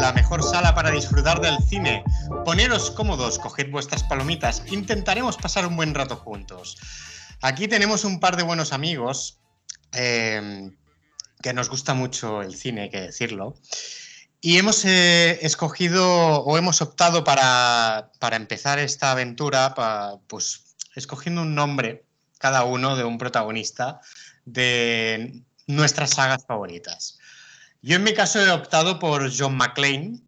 La mejor sala para disfrutar del cine. Poneros cómodos, coged vuestras palomitas, intentaremos pasar un buen rato juntos. Aquí tenemos un par de buenos amigos eh, que nos gusta mucho el cine, hay que decirlo. Y hemos eh, escogido o hemos optado para, empezar esta aventura, pues escogiendo un nombre cada uno de un protagonista de nuestras sagas favoritas. Yo en mi caso he optado por John McClane.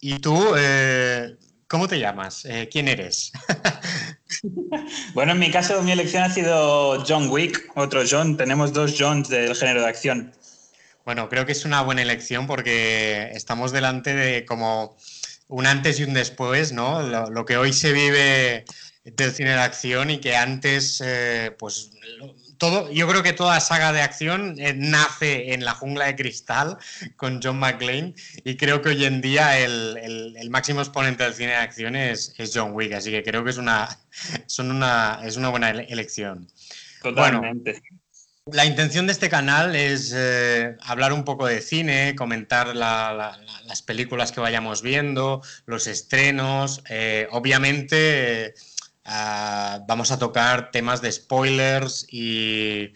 ¿Y tú, eh, cómo te llamas? Eh, ¿Quién eres? bueno, en mi caso mi elección ha sido John Wick, otro John. Tenemos dos Johns del género de acción. Bueno, creo que es una buena elección porque estamos delante de como un antes y un después, ¿no? Lo, que hoy se vive del cine de acción y que antes, eh, pues, todo, yo creo que toda saga de acción eh, nace en la jungla de cristal con John McClane y creo que hoy en día el, máximo exponente del cine de acción es, John Wick, así que creo que es una, son una, es una buena elección. Totalmente. La intención de este canal es eh, hablar un poco de cine, comentar las películas que vayamos viendo, los estrenos. Eh, obviamente ah, vamos a tocar temas de spoilers y,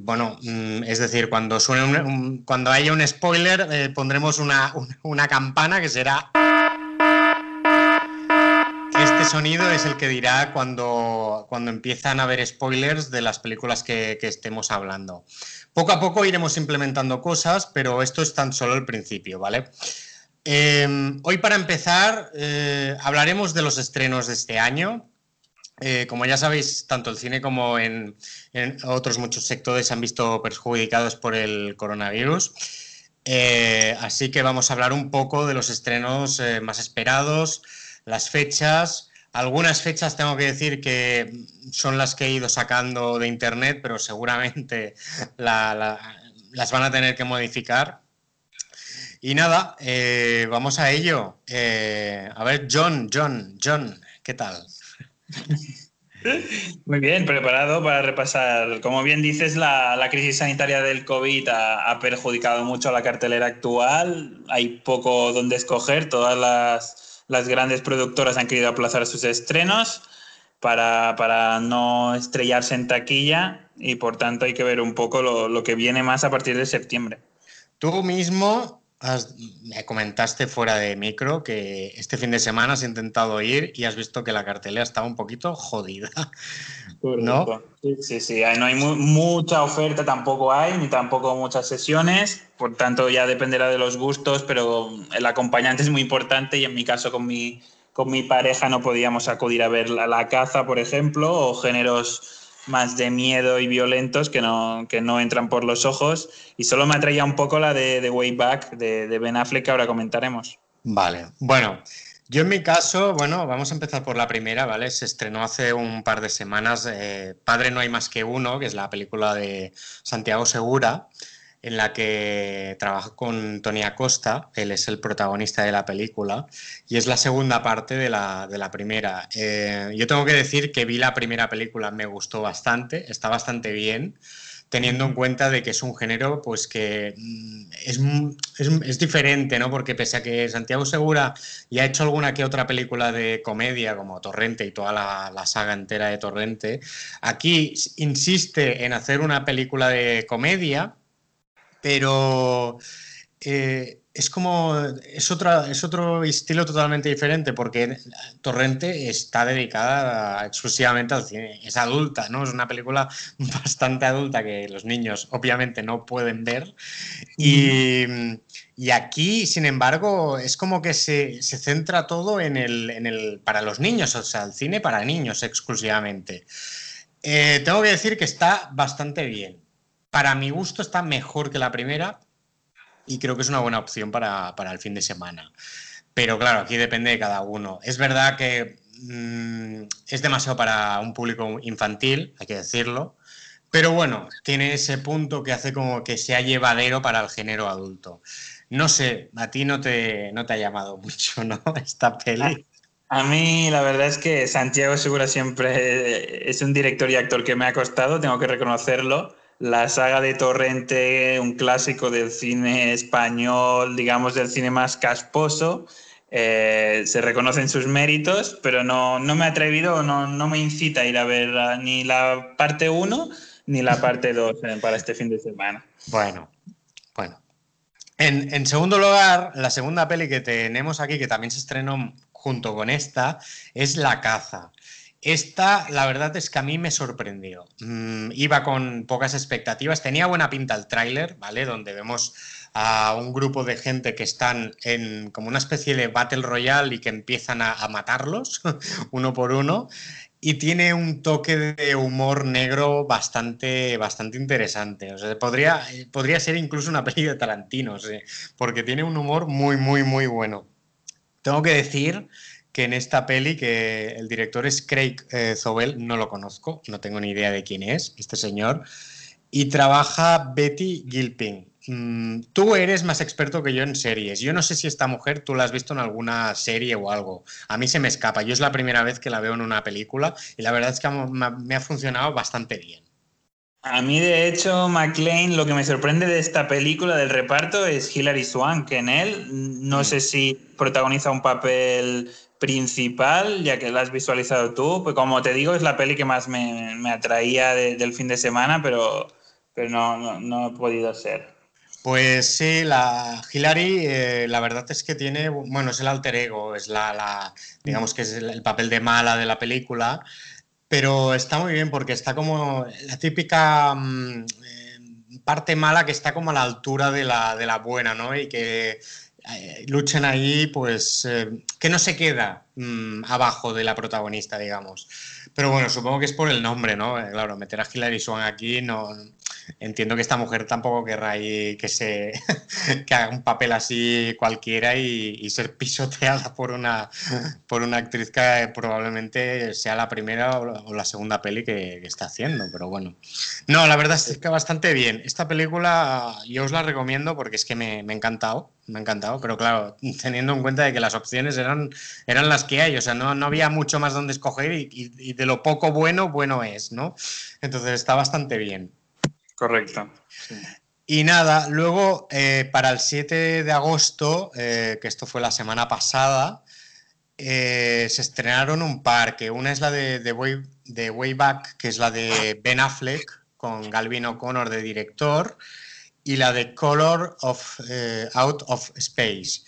bueno, mm, es decir, cuando, suene cuando haya un spoiler eh, pondremos una, una campana que será sonido es el que dirá cuando, cuando empiezan a haber spoilers de las películas que, estemos hablando. Poco a poco iremos implementando cosas, pero esto es tan solo el principio, ¿vale? Em, hoy para empezar eh, hablaremos de los estrenos de este año. Eh, como ya sabéis, tanto el cine como en, otros muchos sectores se han visto perjudicados por el coronavirus. Eh, así que vamos a hablar un poco de los estrenos más esperados, las fechas, algunas fechas tengo que decir que son las que he ido sacando de internet, pero seguramente las van a tener que modificar. Y nada, eh, vamos a ello. Eh, a ver, John, John, John, ¿qué tal? Muy bien, preparado para repasar. Como bien dices, la, crisis sanitaria del COVID ha, ha, perjudicado mucho a la cartelera actual. Hay poco donde escoger. Todas las las grandes productoras han querido aplazar sus estrenos para, no estrellarse en taquilla y por tanto hay que ver un poco lo, que viene más a partir de septiembre. Tú mismo me comentaste fuera de micro que este fin de semana has intentado ir y has visto que la cartelera estaba un poquito jodida. ¿No? Sí, sí, no hay mucha oferta, tampoco hay, ni tampoco muchas sesiones, por tanto ya dependerá de los gustos, pero el acompañante es muy importante y en mi caso con mi, con mi pareja no podíamos acudir a ver la, caza, por ejemplo, o géneros más de miedo y violentos que no, que no entran por los ojos. Y solo me atraía un poco la de, The Way Back de, de Ben Affleck, que ahora comentaremos. Vale, bueno, yo en mi caso, bueno, vamos a empezar por la primera, ¿vale? Se estrenó hace un par de semanas eh, Padre no hay más que uno, que es la película de Santiago Segura, en la que trabaja con Tony Acosta, él es el protagonista de la película, y es la segunda parte de la, de la primera. Eh, yo tengo que decir que vi la primera película, me gustó bastante, está bastante bien teniendo en cuenta de que es un género pues que mm, es, es, diferente, ¿no? Porque pese a que Santiago Segura ya ha hecho alguna que otra película de comedia como Torrente y toda la, saga entera de Torrente, aquí insiste en hacer una película de comedia, pero eh, es como, es, otra, es otro estilo totalmente diferente porque Torrente está dedicada exclusivamente al cine, es adulta, ¿no? Es una película bastante adulta que los niños obviamente no pueden ver y, y aquí, sin embargo, es como que se, se centra todo en el, en el, para los niños, o sea, el cine para niños exclusivamente. Eh, tengo que decir que está bastante bien. Para mi gusto está mejor que la primera, y creo que es una buena opción para, el fin de semana. Pero claro, aquí depende de cada uno. Es verdad que mm, es demasiado para un público infantil, hay que decirlo, pero bueno, tiene ese punto que hace como que sea llevadero para el género adulto. No sé, a ti no te, no te ha llamado mucho, ¿no? Esta peli. A, a mí la verdad es que Santiago Segura siempre es un director y actor que me ha costado, tengo que reconocerlo la saga de Torrente, un clásico del cine español, digamos del cine más casposo. Eh, se reconocen sus méritos, pero no, no me he atrevido, no, no, me incita a ir a ver ni la parte 1 ni la parte 2 eh, para este fin de semana. Bueno, bueno. En, en, segundo lugar, la segunda peli que tenemos aquí, que también se estrenó junto con esta, es La caza. Esta, la verdad es que a mí me sorprendió. Mm, iba con pocas expectativas, tenía buena pinta el tráiler, ¿vale? Donde vemos a un grupo de gente que están en como una especie de Battle Royale y que empiezan a, matarlos uno por uno. Y tiene un toque de humor negro bastante, bastante interesante. O sea, podría, podría ser incluso una peli de Tarantino, porque tiene un humor muy, muy, muy bueno. Tengo que decir que en esta peli, que el director es Craig eh, Zobel, no lo conozco, no tengo ni idea de quién es este señor, y trabaja Betty Gilpin. Mm, tú eres más experto que yo en series. Yo no sé si esta mujer tú la has visto en alguna serie o algo. A mí se me escapa. Yo es la primera vez que la veo en una película y la verdad es que me ha funcionado bastante bien. A mí, de hecho, McLean, lo que me sorprende de esta película del reparto es Hilary Swank, que en él no mm. sé si protagoniza un papel principal, ya que la has visualizado tú. Pues como te digo, es la peli que más me, me atraía del fin de semana, pero, pero no, no, no, he podido ser. Pues sí, la Hilary, eh, la verdad es que tiene, bueno, es el alter ego, es la, la digamos que es el, papel de mala de la película, pero está muy bien porque está como la típica mm, eh, parte mala que está como a la altura de la, de la buena, ¿no? Y que luchen ahí, pues eh, que no se queda mm, abajo de la protagonista, digamos. Pero bueno, supongo que es por el nombre, ¿no? Eh, claro, meter a Hilary Swan aquí no, entiendo que esta mujer tampoco querrá ahí que se que haga un papel así cualquiera y, ser pisoteada por una por una actriz que probablemente sea la primera o la segunda peli que, está haciendo, pero bueno. No, la verdad es que bastante bien. Esta película yo os la recomiendo porque es que me, me ha encantado, me ha encantado, pero claro, teniendo en cuenta de que las opciones eran, eran las que hay, o sea, no, no había mucho más donde escoger y, y de lo poco bueno, bueno es, ¿no? Entonces está bastante bien. Correcto. Y nada, luego eh, para el 7 de agosto, eh, que esto fue la semana pasada, eh, se estrenaron un par, que una es la de, de, Way, Back, que es la de Ben Affleck, con Galvin O'Connor de director, y la de Color of, Out of Space.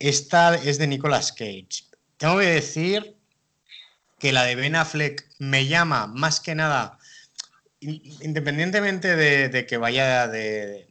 Esta es de Nicolas Cage. Tengo que decir que la de Ben Affleck me llama más que nada independientemente de, que vaya de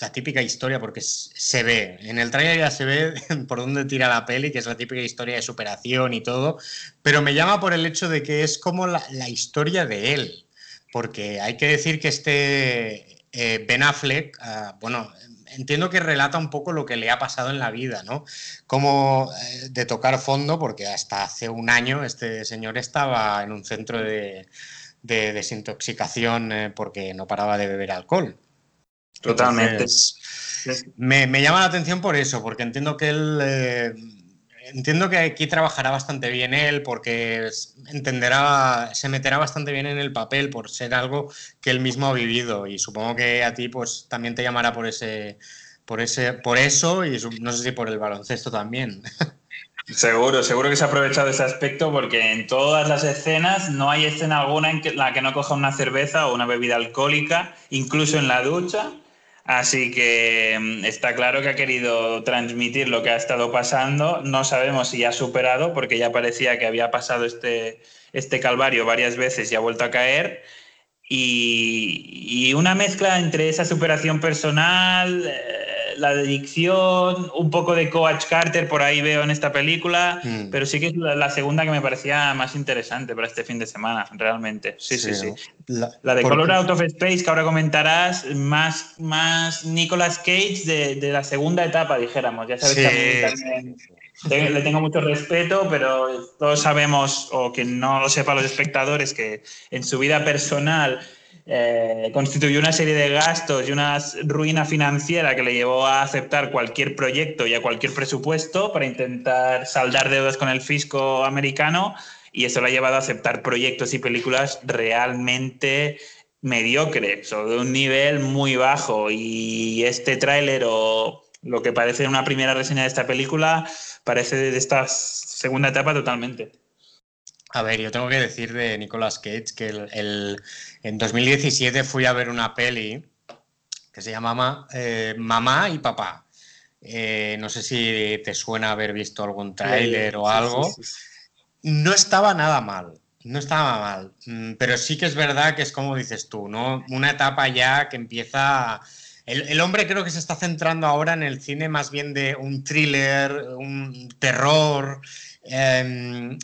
la típica historia, porque se ve, en el trailer ya se ve por dónde tira la peli, que es la típica historia de superación y todo, pero me llama por el hecho de que es como la, historia de él, porque hay que decir que este eh, Ben Affleck, ah, bueno, entiendo que relata un poco lo que le ha pasado en la vida, ¿no? Como eh, de tocar fondo, porque hasta hace un año este señor estaba en un centro de de desintoxicación eh, porque no paraba de beber alcohol. Totalmente. me, llama la atención por eso, porque entiendo que él... Eh, entiendo que aquí trabajará bastante bien él porque entenderá, se meterá bastante bien en el papel por ser algo que él mismo ha vivido y supongo que a ti pues también te llamará por ese, por ese, por eso y no sé si por el baloncesto también. Seguro, seguro que se ha aprovechado ese aspecto porque en todas las escenas no hay escena alguna en la que no coja una cerveza o una bebida alcohólica, incluso en la ducha. Así que mm, está claro que ha querido transmitir lo que ha estado pasando. No sabemos si ya ha superado, porque ya parecía que había pasado este, este calvario varias veces y ha vuelto a caer. Y, una mezcla entre esa superación personal, eh, la dedicción, un poco de Coach Carter por ahí veo en esta película, mm. pero sí que es la, segunda que me parecía más interesante para este fin de semana, realmente. Sí, sí, sí. La, de Color Out of Space, que ahora comentarás, más, más Nicolas Cage de, la segunda etapa, dijéramos. Ya sabes que también le tengo mucho respeto, pero todos sabemos, o que no lo sepan los espectadores, que en su vida personal eh, constituyó una serie de gastos y una ruina financiera que le llevó a aceptar cualquier proyecto y a cualquier presupuesto para intentar saldar deudas con el fisco americano y eso le ha llevado a aceptar proyectos y películas realmente mediocre, o de un nivel muy bajo. Y este tráiler o lo que parece una primera reseña de esta película parece de esta segunda etapa totalmente. A ver, yo tengo que decir de Nicolas Cage que el, en 2017 fui a ver una peli que se llama eh, Mamá y Papá. Eh, no sé si te suena haber visto algún tráiler o algo. no estaba nada mal, no estaba mal, mm, pero sí que es verdad que es como dices tú, ¿no? Una etapa ya que empieza... El, hombre creo que se está centrando ahora en el cine más bien de un thriller, un terror. Em,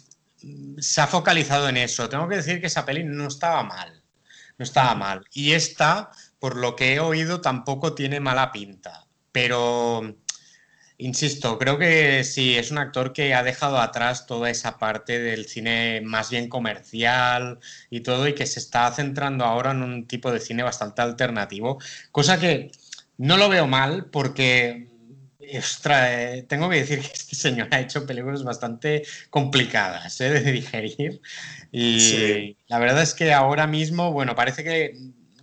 se ha focalizado en eso. Tengo que decir que esa peli no estaba mal. No estaba mal. Y esta, por lo que he oído, tampoco tiene mala pinta. Pero Insisto, creo que sí, es un actor que ha dejado atrás toda esa parte del cine más bien comercial y todo, y que se está centrando ahora en un tipo de cine bastante alternativo, cosa que no lo veo mal porque, eh, tengo que decir que este señor ha hecho películas bastante complicadas ¿eh? de digerir, y la verdad es que ahora mismo, bueno, parece que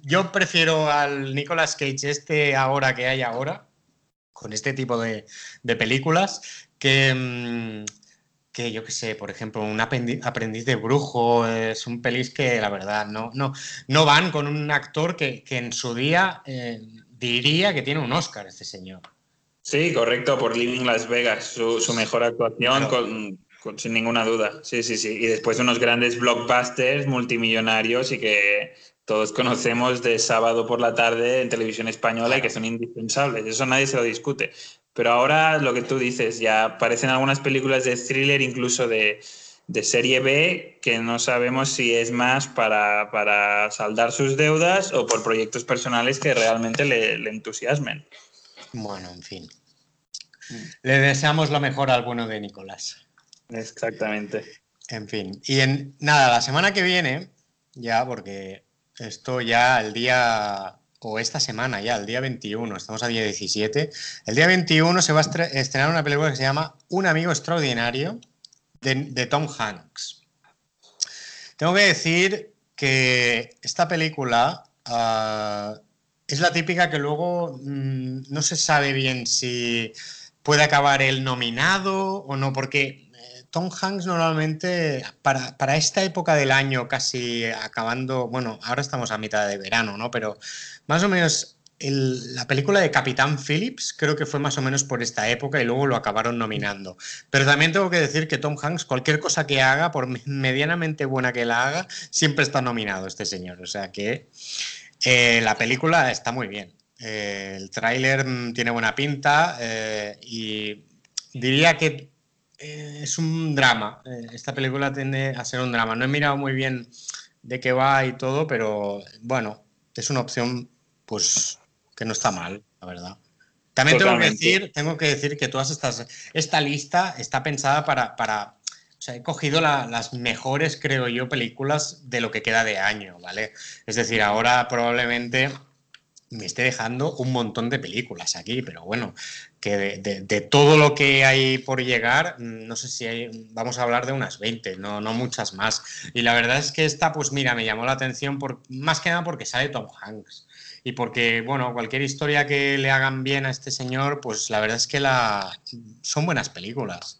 yo prefiero al Nicolas Cage este ahora que hay ahora con este tipo de, películas que, mm, que yo qué sé, por ejemplo, un aprendiz, de brujo, es un pelis que la verdad no, no, no van con un actor que, en su día eh, diría que tiene un Oscar este señor. Sí, correcto, por Living Las Vegas, su, mejor actuación, sin ninguna duda. Sí, sí, sí. Y después unos grandes blockbusters multimillonarios y que todos conocemos de sábado por la tarde en televisión española y que son indispensables. Eso nadie se lo discute. Pero ahora lo que tú dices, ya aparecen algunas películas de thriller, incluso de, serie B, que no sabemos si es más para, saldar sus deudas o por proyectos personales que realmente le, entusiasmen. Bueno, en fin. Le deseamos lo mejor al bueno de Nicolás. Exactamente. En fin. Y en nada, la semana que viene, ya, porque esto ya el día, o esta semana ya, el día 21, estamos a día 17. El día 21 se va a estrenar una película que se llama Un amigo extraordinario de, Tom Hanks. Tengo que decir que esta película ah, es la típica que luego mm, no se sabe bien si puede acabar el nominado o no, porque Tom Hanks normalmente, para, esta época del año, casi acabando, bueno, ahora estamos a mitad de verano, ¿no? Pero más o menos la película de Capitán Phillips creo que fue más o menos por esta época y luego lo acabaron nominando. Pero también tengo que decir que Tom Hanks, cualquier cosa que haga, por medianamente buena que la haga, siempre está nominado este señor. O sea que eh, la película está muy bien. Eh, el tráiler mm, tiene buena pinta eh, y diría que es un drama. Esta película tiende a ser un drama. No he mirado muy bien de qué va y todo, pero bueno, es una opción pues que no está mal, la verdad. También tengo que, decir, tengo que decir que todas estas, esta lista está pensada para, para he cogido las mejores, creo yo, películas de lo que queda de año, ¿vale? Es decir, ahora probablemente me esté dejando un montón de películas aquí, pero bueno, que de, todo lo que hay por llegar, mm, no sé si hay, vamos a hablar de unas 20, no, no muchas más. Y la verdad es que esta, pues mira, me llamó la atención por, más que nada porque sale Tom Hanks. Y porque, bueno, cualquier historia que le hagan bien a este señor, pues la verdad es que son buenas películas.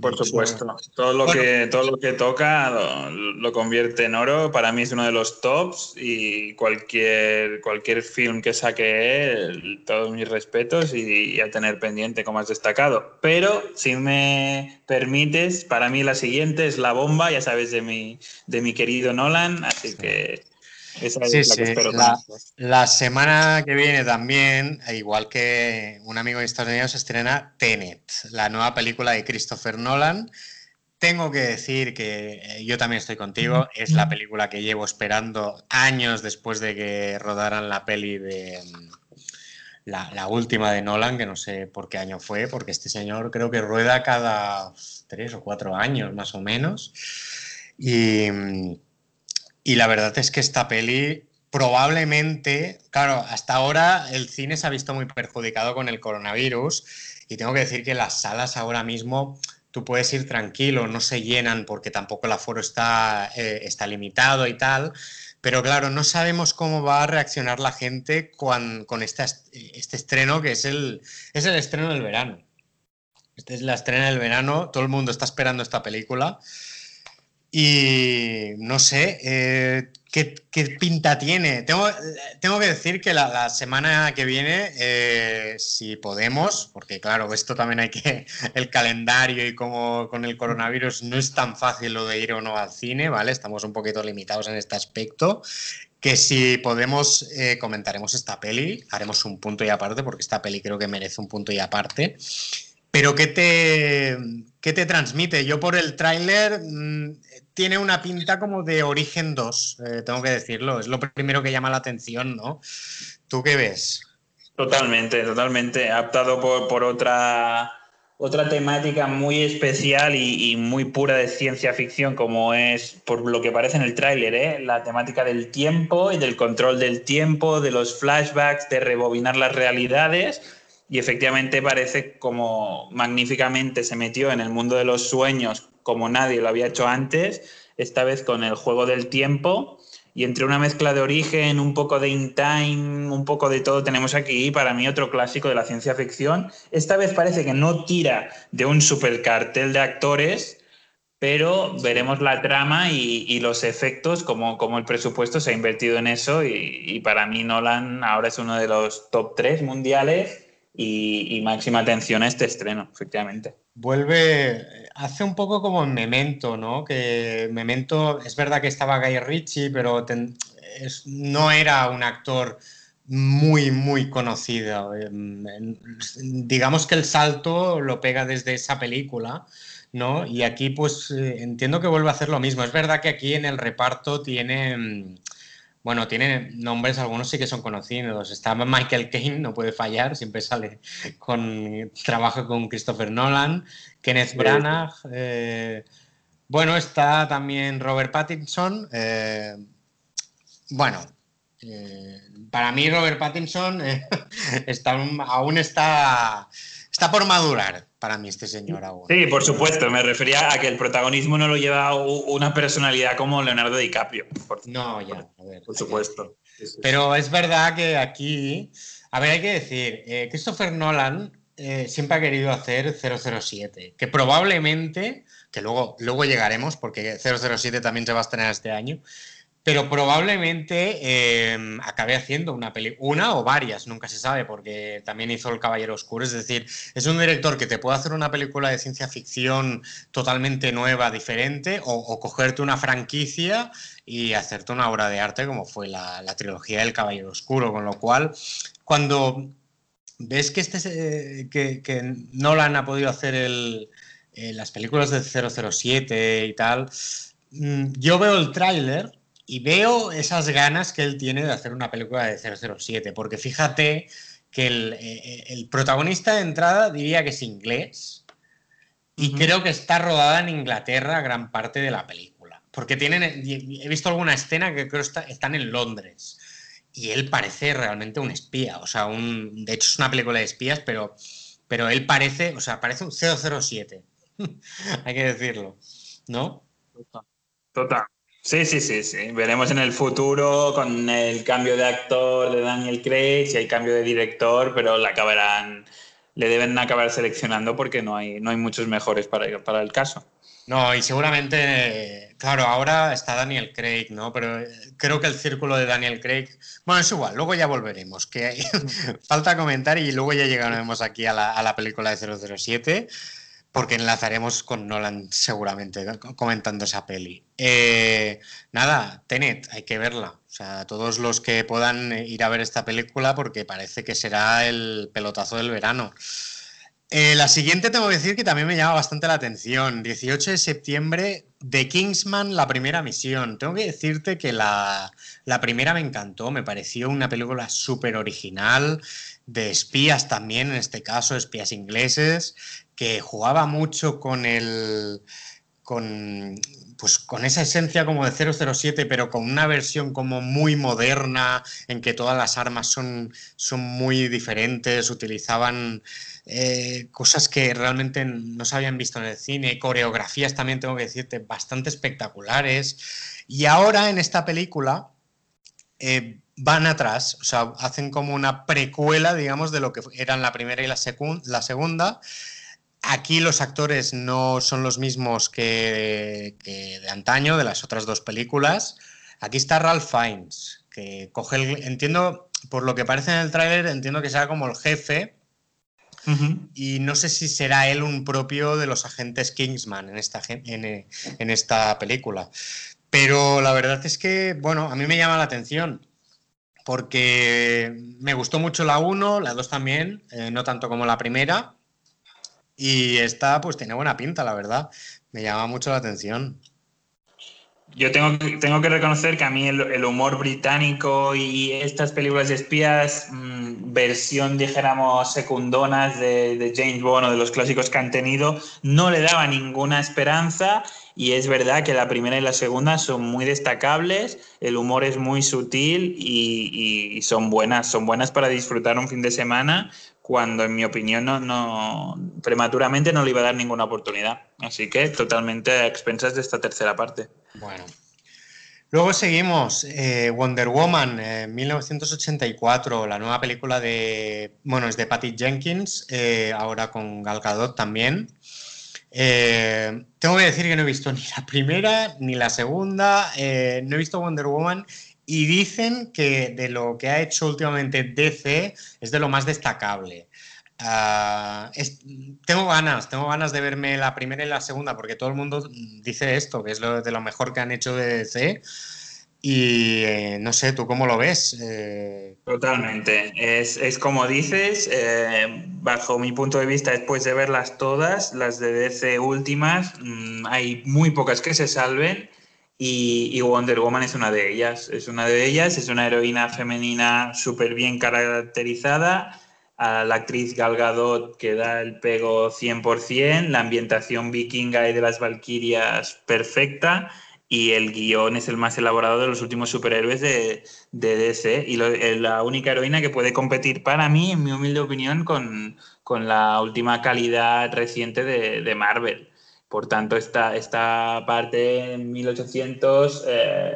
Por supuesto. Todo lo, que, todo lo que toca lo, convierte en oro. Para mí es uno de los tops y cualquier, cualquier film que saque él, todos mis respetos y, a tener pendiente como has destacado. Pero si me permites, para mí la siguiente es La Bomba, ya sabes, de mi, de mi querido Nolan. Así que sí, sí. la, semana que viene también, igual que un amigo de Estados Unidos, estrena Tenet, la nueva película de Christopher Nolan. Tengo que decir que eh, yo también estoy contigo. Es la película que llevo esperando años después de que rodaran la peli de mm, la, la, última de Nolan, que no sé por qué año fue, porque este señor creo que rueda cada tres o cuatro años más o menos. Y mm, y la verdad es que esta peli probablemente, claro, hasta ahora el cine se ha visto muy perjudicado con el coronavirus y tengo que decir que las salas ahora mismo tú puedes ir tranquilo, no se llenan porque tampoco el aforo está, eh, está limitado y tal, pero claro, no sabemos cómo va a reaccionar la gente con, este, este estreno que es el, es el estreno del verano. Esta es la estrena del verano, todo el mundo está esperando esta película. Y no sé, eh, ¿qué, pinta tiene? Tengo, tengo que decir que la, semana que viene, eh, si podemos, porque claro, esto también hay que, el calendario y como con el coronavirus no es tan fácil lo de ir o no al cine, ¿vale? Estamos un poquito limitados en este aspecto que si podemos eh, comentaremos esta peli, haremos un punto y aparte, porque esta peli creo que merece un punto y aparte. Pero ¿qué te, qué te transmite? Yo por el tráiler mm, tiene una pinta como de Origen 2, eh, tengo que decirlo. Es lo primero que llama la atención, ¿no? ¿Tú qué ves? Totalmente, totalmente. Aptado por, por otra, otra temática muy especial y, y, muy pura de ciencia ficción, como es, por lo que parece en el tráiler, ¿eh? la temática del tiempo y del control del tiempo, de los flashbacks, de rebobinar las realidades y efectivamente parece como magníficamente se metió en el mundo de los sueños como nadie lo había hecho antes, esta vez con el juego del tiempo y entre una mezcla de origen, un poco de in time, un poco de todo, tenemos aquí para mí otro clásico de la ciencia ficción. Esta vez parece que no tira de un super cartel de actores, pero veremos la trama y, los efectos, como, como, el presupuesto se ha invertido en eso y, y para mí Nolan ahora es uno de los top 3 mundiales y, máxima atención a este estreno, efectivamente. Vuelve, hace un poco como en Memento, ¿no? Que Memento, es verdad que estaba Guy Ritchie, pero no era un actor muy, muy conocido. Em, digamos que el salto lo pega desde esa película, ¿no? Y aquí, pues, eh, entiendo que vuelve a hacer lo mismo. Es verdad que aquí en el reparto tiene em, bueno, tiene nombres, algunos sí que son conocidos. Está Michael Caine, no puede fallar, siempre sale con trabajo con Christopher Nolan, Kenneth Branagh. Eh, bueno, está también Robert Pattinson. Eh, bueno, eh, para mí Robert Pattinson está, aún está, está por madurar para mí este señor aún. Sí, por supuesto. Me refería a que el protagonismo no lo lleva una personalidad como Leonardo DiCaprio. no, ya, a ver. Por supuesto. Pero es verdad que aquí, a ver, hay que decir, eh, Christopher Nolan eh, siempre ha querido hacer 007, que probablemente, que luego, luego llegaremos, porque 007 también se va a estrenar este año, pero probablemente em, acabe haciendo una película, una o varias, nunca se sabe, porque también hizo El Caballero Oscuro, es decir, es un director que te puede hacer una película de ciencia ficción totalmente nueva, diferente, o, cogerte una franquicia y hacerte una obra de arte como fue la, trilogía del Caballero Oscuro, con lo cual, cuando ves que, este, que, que Nolan ha podido hacer el, eh, las películas de 007 y tal, mm, yo veo el tráiler y veo esas ganas que él tiene de hacer una película de 007, porque fíjate que el, eh, el protagonista de entrada diría que es inglés y creo que está rodada en Inglaterra gran parte de la película, porque tienen, he visto alguna escena que creo está, están en Londres y él parece realmente un espía, o sea, un, de hecho es una película de espías, pero, pero él parece, o sea, parece un 007, hay que decirlo, ¿no? Total. Sí, sí, sí, sí. Veremos en el futuro con el cambio de actor de Daniel Craig, si hay cambio de director, pero la acabarán, le deben acabar seleccionando porque no hay, no hay muchos mejores para, el caso. No, y seguramente, claro, ahora está Daniel Craig, ¿no? Pero eh, creo que el círculo de Daniel Craig, bueno, es igual, luego ya volveremos, que falta comentar y luego ya llegaremos aquí a la, a la película de 007 porque enlazaremos con Nolan seguramente comentando esa peli. Eh, nada, Tenet, hay que verla. O sea, todos los que puedan ir a ver esta película porque parece que será el pelotazo del verano. Eh, la siguiente tengo que decir que también me llama bastante la atención. 18 de septiembre, The Kingsman, la primera misión. Tengo que decirte que la, la primera me encantó, me pareció una película súper original, de espías también, en este caso, espías ingleses, que jugaba mucho con el. con. Pues con esa esencia como de 007, pero con una versión como muy moderna, en que todas las armas son, son muy diferentes, utilizaban eh, cosas que realmente no se habían visto en el cine, coreografías también tengo que decirte bastante espectaculares. Y ahora en esta película, eh, van atrás, o sea, hacen como una precuela, digamos, de lo que eran la primera y la, la segunda. Aquí los actores no son los mismos que, de antaño, de las otras dos películas. Aquí está Ralph Fiennes, que coge el... Entiendo, por lo que parece en el tráiler, entiendo que será como el jefe. Y no sé si será él un propio de los agentes Kingsman en esta, en, en esta película. Pero la verdad es que, bueno, a mí me llama la atención porque me gustó mucho la 1, la 2 también, eh, no tanto como la primera. Y esta pues tiene buena pinta, la verdad. Me llama mucho la atención. Yo tengo, tengo que reconocer que a mí el, humor británico y estas películas de espías, mm, versión, dijéramos, secundonas de, de, James Bond o de los clásicos que han tenido, no le daba ninguna esperanza. Y es verdad que la primera y la segunda son muy destacables, el humor es muy sutil y, y son buenas, son buenas para disfrutar un fin de semana cuando en mi opinión no, no, prematuramente no le iba a dar ninguna oportunidad. Así que totalmente a expensas de esta tercera parte. Bueno. Luego seguimos, eh, Wonder Woman, 1984, la nueva película de, bueno, es de Patty Jenkins, eh, ahora con Gal Gadot también. Eh, tengo que decir que no he visto ni la primera ni la segunda, no he visto Wonder Woman y dicen que de lo que ha hecho últimamente DC es de lo más destacable. Ah, tengo ganas, tengo ganas de verme la primera y la segunda, porque todo el mundo dice esto, que es lo, de lo mejor que han hecho de DC. Y eh, no sé, ¿tú cómo lo ves? Eh, Totalmente. Es, es, como dices, eh, bajo mi punto de vista, después de verlas todas, las de DC últimas, mm, hay muy pocas que se salven y, Wonder Woman es una de ellas. Es una de ellas, es una heroína femenina súper bien caracterizada. A la actriz Gal Gadot que da el pego 100%, la ambientación vikinga y de las Valkyrias perfecta y el guion es el más elaborado de los últimos superhéroes de, de DC y la única heroína que puede competir para mí, en mi humilde opinión, con, con la última calidad reciente de, de Marvel. Por tanto, esta, esta parte en 1800 eh,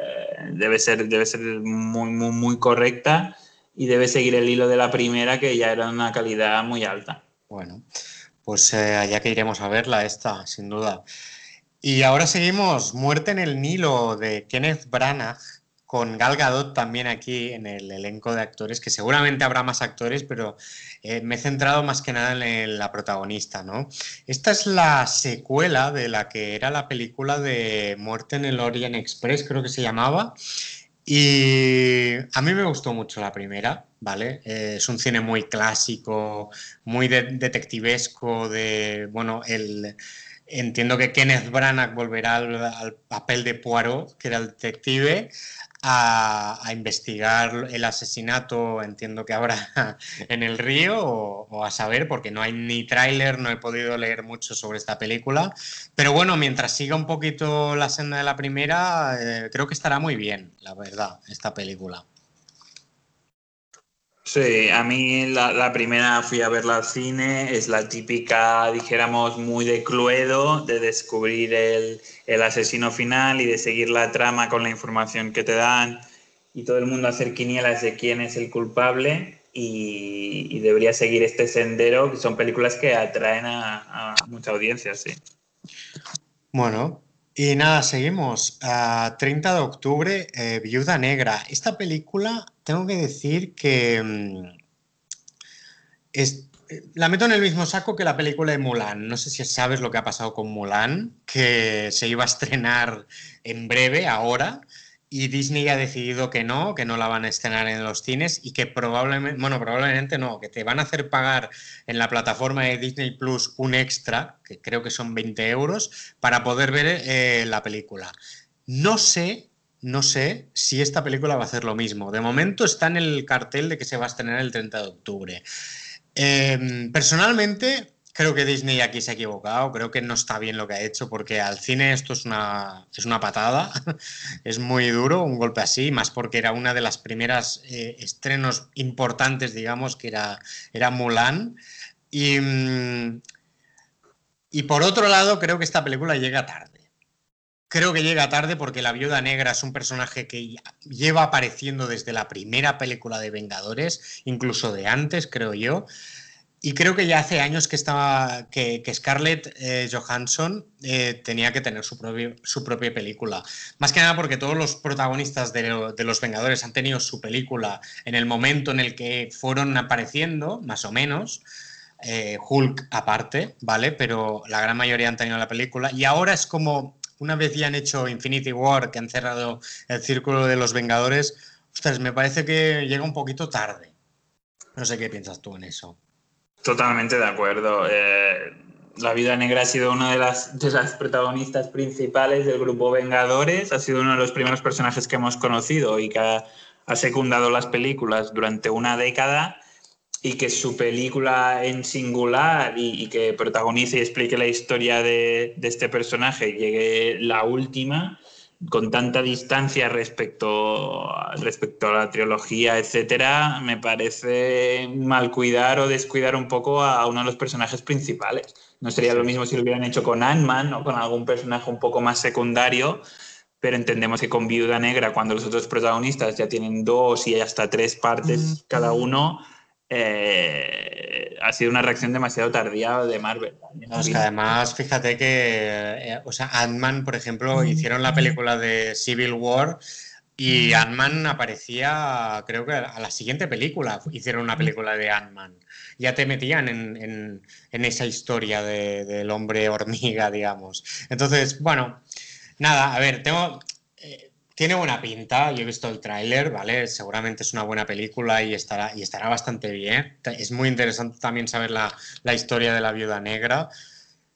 debe, ser, debe ser muy, muy, correcta y debe seguir el hilo de la primera, que ya era una calidad muy alta. Bueno, pues eh, allá que iremos a verla esta, sin duda. Y ahora seguimos, Muerte en el Nilo de Kenneth Branagh con Gal Gadot también aquí en el elenco de actores, que seguramente habrá más actores, pero eh, me he centrado más que nada en la protagonista, ¿no? Esta es la secuela de la que era la película de Muerte en el Orient Express, creo que se llamaba. Y a mí me gustó mucho la primera, ¿vale? Eh, es un cine muy clásico, muy detectivesco, de, bueno, el... Entiendo que Kenneth Branagh volverá al, al papel de Poirot, que era el detective, a, investigar el asesinato, entiendo que ahora en el río, o, a saber, porque no hay ni tráiler, no he podido leer mucho sobre esta película. Pero bueno, mientras siga un poquito la senda de la primera, eh, creo que estará muy bien, la verdad, esta película. Sí, a mí la, primera fui a verla al cine, es la típica, dijéramos, muy de Cluedo, de descubrir el, asesino final y de seguir la trama con la información que te dan y todo el mundo hacer quinielas de quién es el culpable y, debería seguir este sendero, que son películas que atraen a, a mucha audiencia, sí. Bueno, y nada, seguimos. a 30 de octubre, eh, Viuda Negra. Esta película, tengo que decir que mm, la meto en el mismo saco que la película de Mulan. No sé si sabes lo que ha pasado con Mulan, que se iba a estrenar en breve, ahora, y Disney ha decidido que no, que no la van a estrenar en los cines y que probablemente, bueno, probablemente no, que te van a hacer pagar en la plataforma de Disney Plus un extra, que creo que son 20 euros, para poder ver eh, la película. No sé, no sé si esta película va a hacer lo mismo. De momento está en el cartel de que se va a estrenar el 30 de octubre. Em, personalmente, Creo que Disney aquí se ha equivocado, creo que no está bien lo que ha hecho, porque al cine esto es una, es una patada, es muy duro, un golpe así, más porque era una de las primeras eh, estrenos importantes, digamos, que era, era Mulan. Y, mm, y por otro lado, creo que esta película llega tarde. creo que llega tarde porque la Viuda Negra es un personaje que lleva apareciendo desde la primera película de Vengadores, incluso de antes, creo yo. Y creo que ya hace años que estaba que, Scarlett eh, Johansson eh, tenía que tener su, su propia película. Más que nada porque todos los protagonistas de, de, los Vengadores han tenido su película en el momento en el que fueron apareciendo, más o menos. Eh, Hulk aparte, ¿vale? Pero la gran mayoría han tenido la película. Y ahora es como, una vez ya han hecho Infinity War, que han cerrado el círculo de los Vengadores, ostras, me parece que llega un poquito tarde. No sé qué piensas tú en eso. Totalmente de acuerdo. Eh, la Vida Negra ha sido una de las, protagonistas principales del grupo Vengadores, ha sido uno de los primeros personajes que hemos conocido y que ha, secundado las películas durante una década y que su película en singular y, que protagonice y explique la historia de, este personaje llegue la última, con tanta distancia respecto, respecto a la trilogía, etcétera, me parece mal cuidar o descuidar un poco a uno de los personajes principales. No sería lo mismo si lo hubieran hecho con Ant-Man o con algún personaje un poco más secundario, pero entendemos que con Viuda Negra, cuando los otros protagonistas ya tienen dos y hasta tres partes cada uno, eh, ha sido una reacción demasiado tardía de Marvel. además, fíjate que, eh, o sea, Ant-Man, por ejemplo, hicieron la película de Civil War y Ant-Man aparecía, creo que a la siguiente película hicieron una película de Ant-Man. Ya te metían en, esa historia del hombre hormiga, digamos. Entonces, bueno, nada, a ver, tengo, tiene buena pinta, yo he visto el tráiler, ¿vale? Seguramente es una buena película y estará, y estará bastante bien. Es muy interesante también saber la, historia de la viuda negra.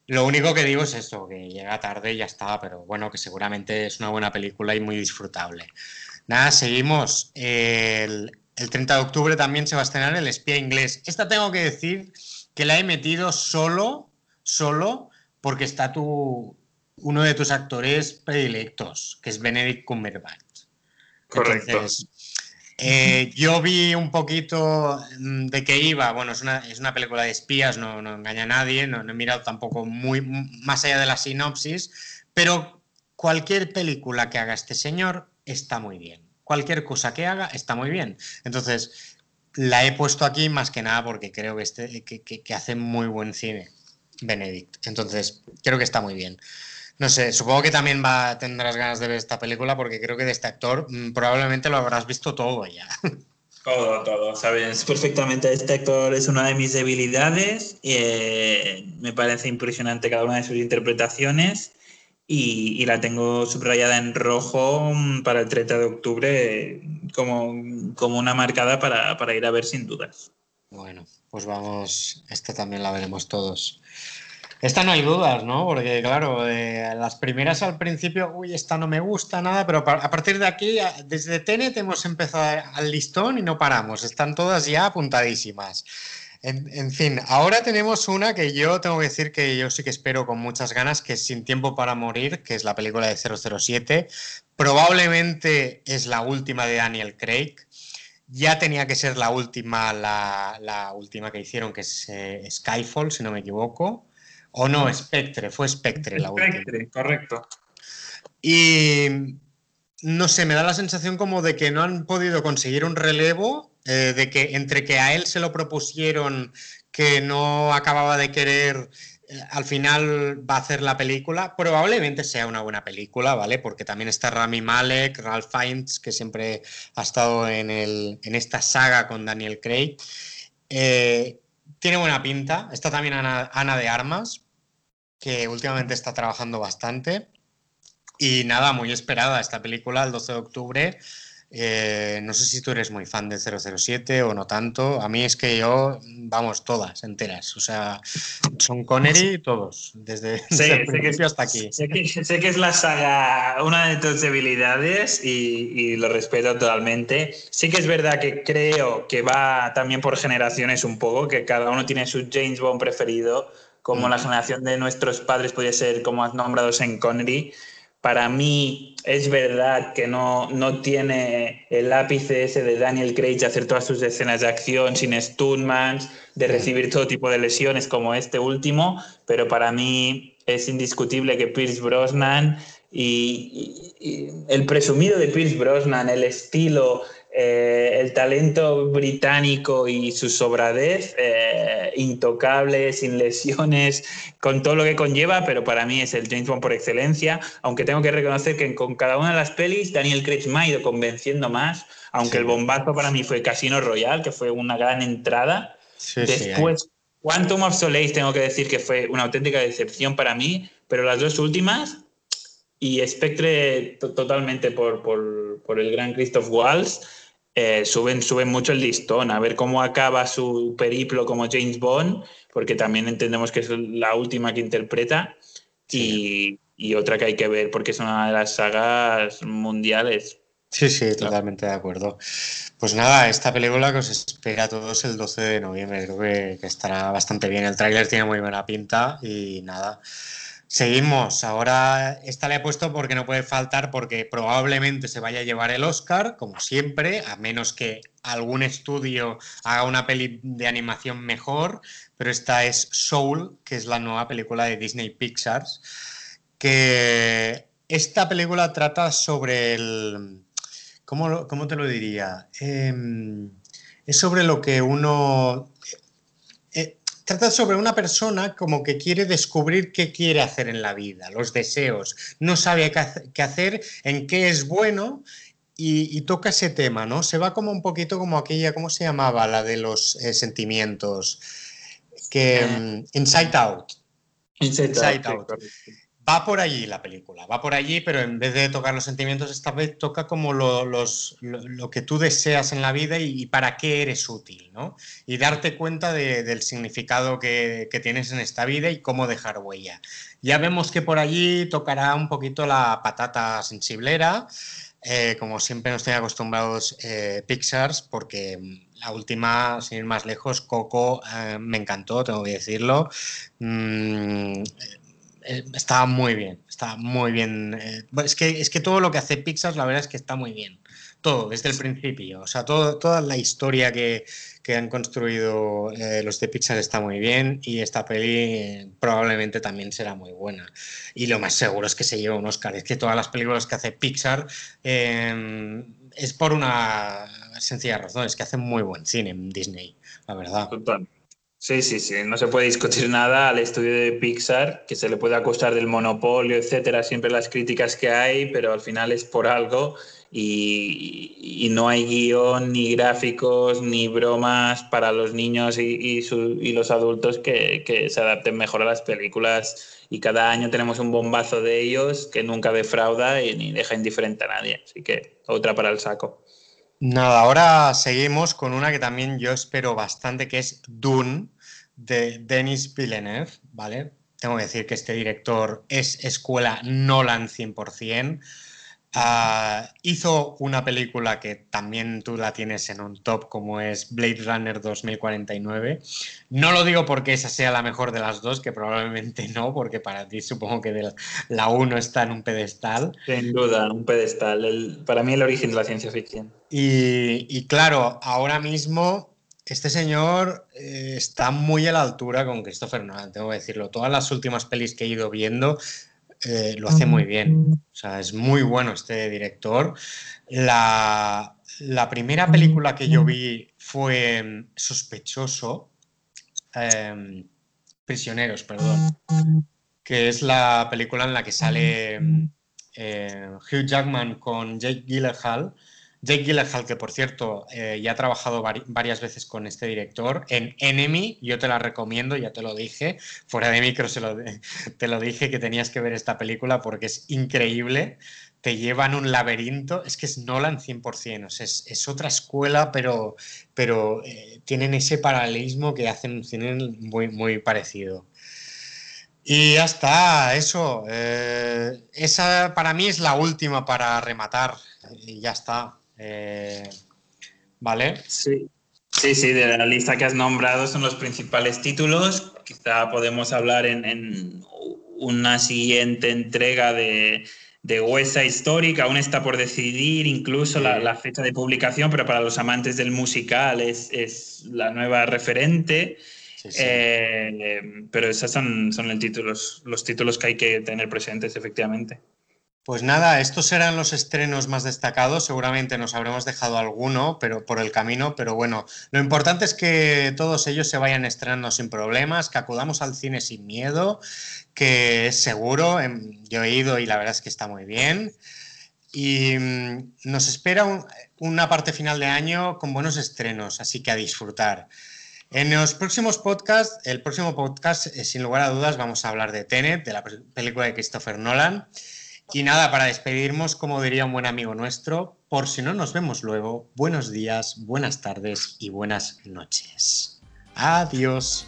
Lo único que digo es eso, que llega tarde y ya está, pero bueno, que seguramente es una buena película y muy disfrutable. Nada, seguimos. El, el 30 de octubre también se va a estrenar El espía inglés. Esta tengo que decir que la he metido solo, solo porque está tu, uno de tus actores predilectos, que es Benedict Cumberbatch. Correcto. Eh, yo vi un poquito mm, de qué iba. Bueno, es una, es una película de espías, no, no engaña a nadie, no, no, he mirado tampoco muy más allá de la sinopsis, pero cualquier película que haga este señor está muy bien. Cualquier cosa que haga está muy bien. Entonces, la he puesto aquí más que nada porque creo que, este, que, que hace muy buen cine, Benedict. Entonces, creo que está muy bien. No sé, supongo que también va, tendrás ganas de ver esta película porque creo que de este actor mm, probablemente lo habrás visto todo ya. Todo, todo, sabes perfectamente. Este actor es una de mis debilidades. Eh, me parece impresionante cada una de sus interpretaciones y, la tengo subrayada en rojo mm, para el 30 de octubre como, como una marcada para, para ir a ver sin dudas. Bueno, pues vamos, esta también la veremos todos. Esta no hay dudas, ¿no? Porque, claro, eh, las primeras al principio, uy, esta no me gusta nada, pero a partir de aquí, desde Tenet hemos empezado al listón y no paramos. Están todas ya apuntadísimas. En, fin, ahora tenemos una que yo tengo que decir que yo sí que espero con muchas ganas, que es Sin Tiempo para Morir, que es la película de 007. Probablemente es la última de Daniel Craig. Ya tenía que ser la última, la, última que hicieron, que es eh, Skyfall, si no me equivoco. O no, Spectre, fue Spectre la última. Spectre, correcto. Y no sé, me da la sensación como de que no han podido conseguir un relevo, eh, de que entre que a él se lo propusieron que no acababa de querer, eh, al final va a hacer la película, probablemente sea una buena película, ¿vale? Porque también está Rami Malek, Ralph Fiennes, que siempre ha estado en, el, en esta saga con Daniel Craig. Eh, tiene buena pinta. Está también Ana de Armas, que últimamente está trabajando bastante. Y nada, muy esperada esta película el 12 de octubre. Eh, no sé si tú eres muy fan de 007 o no tanto. A mí es que yo, vamos, todas enteras. O sea, son Connery todos, desde, el principio hasta aquí. Sé que, sé que, es la saga, una de tus debilidades y, y, lo respeto totalmente. Sí que es verdad que creo que va también por generaciones un poco, que cada uno tiene su James Bond preferido como la generación de nuestros padres podía ser, como has nombrado, en Connery. Para mí es verdad que no, no tiene el ápice ese de Daniel Craig de hacer todas sus escenas de acción sin stuntmans, de recibir todo tipo de lesiones como este último, pero para mí es indiscutible que Pierce Brosnan y, el presumido de Pierce Brosnan, el estilo, eh, el talento británico y su sobradez, eh, intocable, sin lesiones, con todo lo que conlleva, pero para mí es el James Bond por excelencia, aunque tengo que reconocer que con cada una de las pelis Daniel Craig me ha ido convenciendo más, aunque el bombazo para mí fue Casino Royale, que fue una gran entrada. Después, Quantum of Solace tengo que decir que fue una auténtica decepción para mí, pero las dos últimas y Spectre totalmente por, por, por, el gran Christoph Waltz eh, suben, suben mucho el listón, a ver cómo acaba su periplo como James Bond, porque también entendemos que es la última que interpreta y, y otra que hay que ver porque es una de las sagas mundiales. Sí, sí, totalmente de acuerdo. Pues nada, esta película que os espera a todos el 12 de noviembre, creo que, que estará bastante bien. El tráiler tiene muy buena pinta y nada. Seguimos. Ahora esta le he puesto porque no puede faltar, porque probablemente se vaya a llevar el Oscar, como siempre, a menos que algún estudio haga una peli de animación mejor. Pero esta es Soul, que es la nueva película de Disney Pixar. Que esta película trata sobre el. ¿Cómo, cómo te lo diría? Em, es sobre lo que uno trata sobre una persona como que quiere descubrir qué quiere hacer en la vida, los deseos, no sabe qué hacer, en qué es bueno y, toca ese tema, ¿no? Se va como un poquito como aquella, ¿cómo se llamaba? La de los eh, sentimientos, que mm, Inside Out. Inside, Out va por allí la película, va por allí, pero en vez de tocar los sentimientos, esta vez toca como lo, los, lo, que tú deseas en la vida y, para qué eres útil, ¿no? Y darte cuenta del significado que, tienes en esta vida y cómo dejar huella. Ya vemos que por allí tocará un poquito la patata sensiblera, eh, como siempre nos tienen acostumbrados eh, Pixars, porque la última, sin ir más lejos, Coco eh, me encantó, tengo que decirlo. Mm, eh, está muy bien, está muy bien. Eh, es, que, es que todo lo que hace Pixar, la verdad es que está muy bien. Todo, desde el principio. O sea, todo, toda la historia que, que han construido eh, los de Pixar está muy bien y esta peli probablemente también será muy buena. Y lo más seguro es que se lleve un Oscar. Es que todas las películas que hace Pixar es por una sencilla razón, es que hacen muy buen cine en Disney, la verdad. Total. Sí, sí, sí, no se puede discutir nada al estudio de Pixar, que se le puede acusar del monopolio, etcétera, siempre las críticas que hay, pero al final es por algo y, no hay guion, ni gráficos, ni bromas para los niños y, los adultos que, que, se adapten mejor a las películas. Y cada año tenemos un bombazo de ellos que nunca defrauda y ni deja indiferente a nadie. Así que otra para el saco. Nada, ahora seguimos con una que también yo espero bastante, que es Dune de Denis Villeneuve, ¿vale? Tengo que decir que este director es escuela Nolan 100%. Ah, hizo una película que también tú la tienes en un top, como es Blade Runner 2049. No lo digo porque esa sea la mejor de las dos, que probablemente no, porque para ti supongo que la 1 está en un pedestal. Sin duda, un pedestal. para mí el origen de la ciencia ficción. Y, y claro, ahora mismo este señor eh, está muy a la altura con Christopher Nolan, tengo que decirlo. Todas las últimas pelis que he ido viendo eh, lo hace muy bien. O sea, es muy bueno este director. La, primera película que yo vi fue mm, Sospechoso, em, Prisioneros, perdón, que es la película en la que sale mm, eh, Hugh Jackman con Jake Gyllenhaal Jake Gyllenhaal, que por cierto eh, ya ha trabajado varias veces con este director en Enemy, yo te la recomiendo, ya te lo dije, fuera de micro se te lo dije que tenías que ver esta película porque es increíble, te llevan un laberinto, es que es Nolan 100%, o sea, es, otra escuela, pero, pero eh, tienen ese paralelismo que hacen un cine muy, muy parecido. Y ya está, eso. Eh, esa para mí es la última para rematar. Y ya está. Eh, ¿Vale? Sí. Sí, sí, de la lista que has nombrado son los principales títulos. Quizá podemos hablar en, una siguiente entrega de, de Huesa Histórica. Aún está por decidir incluso la, fecha de publicación, pero para los amantes del musical es, la nueva referente. Eh, pero esos son, son el títulos, los títulos que hay que tener presentes, efectivamente. Pues nada, estos serán los estrenos más destacados. Seguramente nos habremos dejado alguno, pero por el camino. Pero bueno, lo importante es que todos ellos se vayan estrenando sin problemas, que acudamos al cine sin miedo, que es seguro. Em, yo he ido y la verdad es que está muy bien. Y mm, nos espera una parte final de año con buenos estrenos, así que a disfrutar. En los próximos podcasts, el próximo podcast, eh, sin lugar a dudas, vamos a hablar de Tenet, de la película de Christopher Nolan. Y nada, para despedirnos, como diría un buen amigo nuestro, por si no nos vemos luego, buenos días, buenas tardes y buenas noches. Adiós.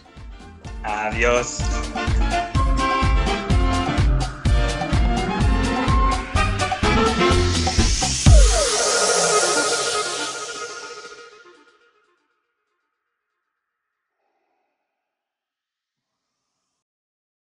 Adiós.